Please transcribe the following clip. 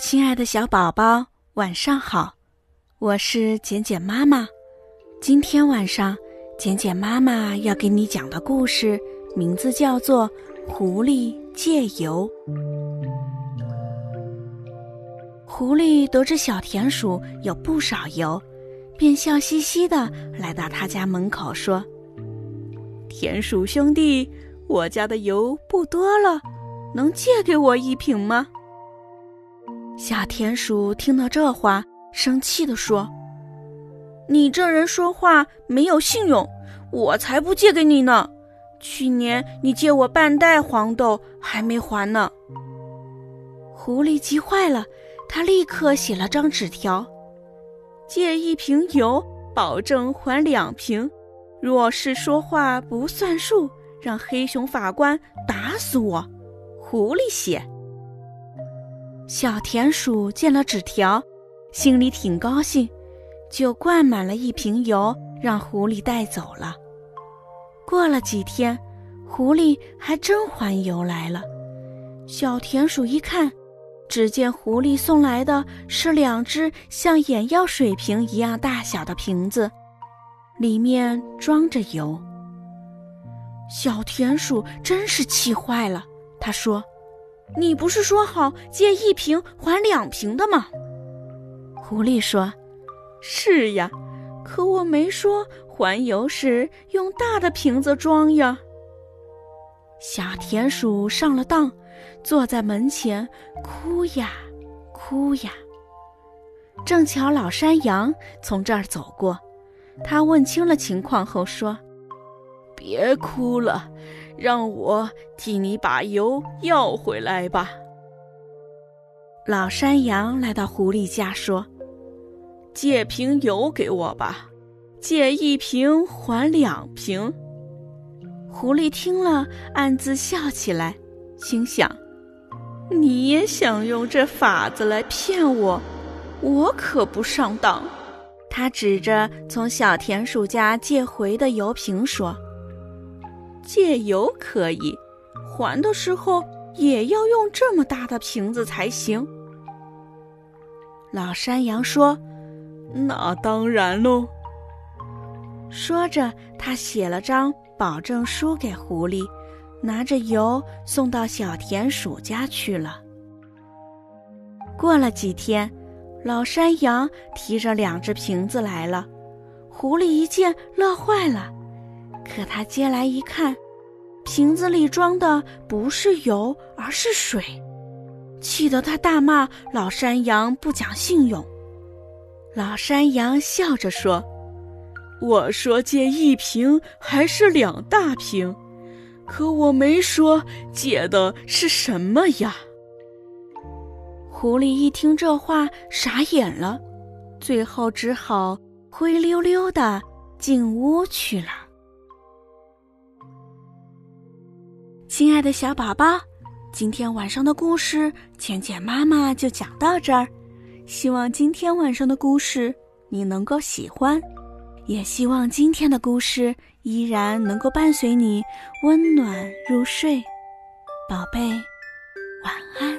亲爱的小宝宝，晚上好，我是简简妈妈。今天晚上，简简妈妈要给你讲的故事名字叫做《狐狸借油》。狐狸得知小田鼠有不少油，便笑嘻嘻的来到他家门口说：“田鼠兄弟，我家的油不多了，能借给我一瓶吗？”小田鼠听到这话，生气地说：“你这人说话没有信用，我才不借给你呢！去年你借我半袋黄豆，还没还呢。”狐狸急坏了，他立刻写了张纸条：“借一瓶油，保证还两瓶；若是说话不算数，让黑熊法官打死我。”狐狸写。小田鼠见了纸条，心里挺高兴，就灌满了一瓶油，让狐狸带走了。过了几天，狐狸还真还油来了。小田鼠一看，只见狐狸送来的是两只像眼药水瓶一样大小的瓶子，里面装着油。小田鼠真是气坏了，他说。你不是说好借一瓶还两瓶的吗？狐狸说：“是呀，可我没说还油时用大的瓶子装呀。”小田鼠上了当，坐在门前哭呀哭呀。正巧老山羊从这儿走过，他问清了情况后说：“别哭了。”让我替你把油要回来吧。老山羊来到狐狸家说：“借瓶油给我吧，借一瓶还两瓶。”狐狸听了，暗自笑起来，心想：“你也想用这法子来骗我？我可不上当。”他指着从小田鼠家借回的油瓶说。借油可以，还的时候也要用这么大的瓶子才行。老山羊说：“那当然喽。”说着，他写了张保证书给狐狸，拿着油送到小田鼠家去了。过了几天，老山羊提着两只瓶子来了，狐狸一见乐坏了。可他接来一看，瓶子里装的不是油，而是水，气得他大骂老山羊不讲信用。老山羊笑着说：“我说借一瓶还是两大瓶，可我没说借的是什么呀。”狐狸一听这话，傻眼了，最后只好灰溜溜的进屋去了。亲爱的小宝宝，今天晚上的故事，浅浅妈妈就讲到这儿。希望今天晚上的故事你能够喜欢，也希望今天的故事依然能够伴随你温暖入睡。宝贝，晚安。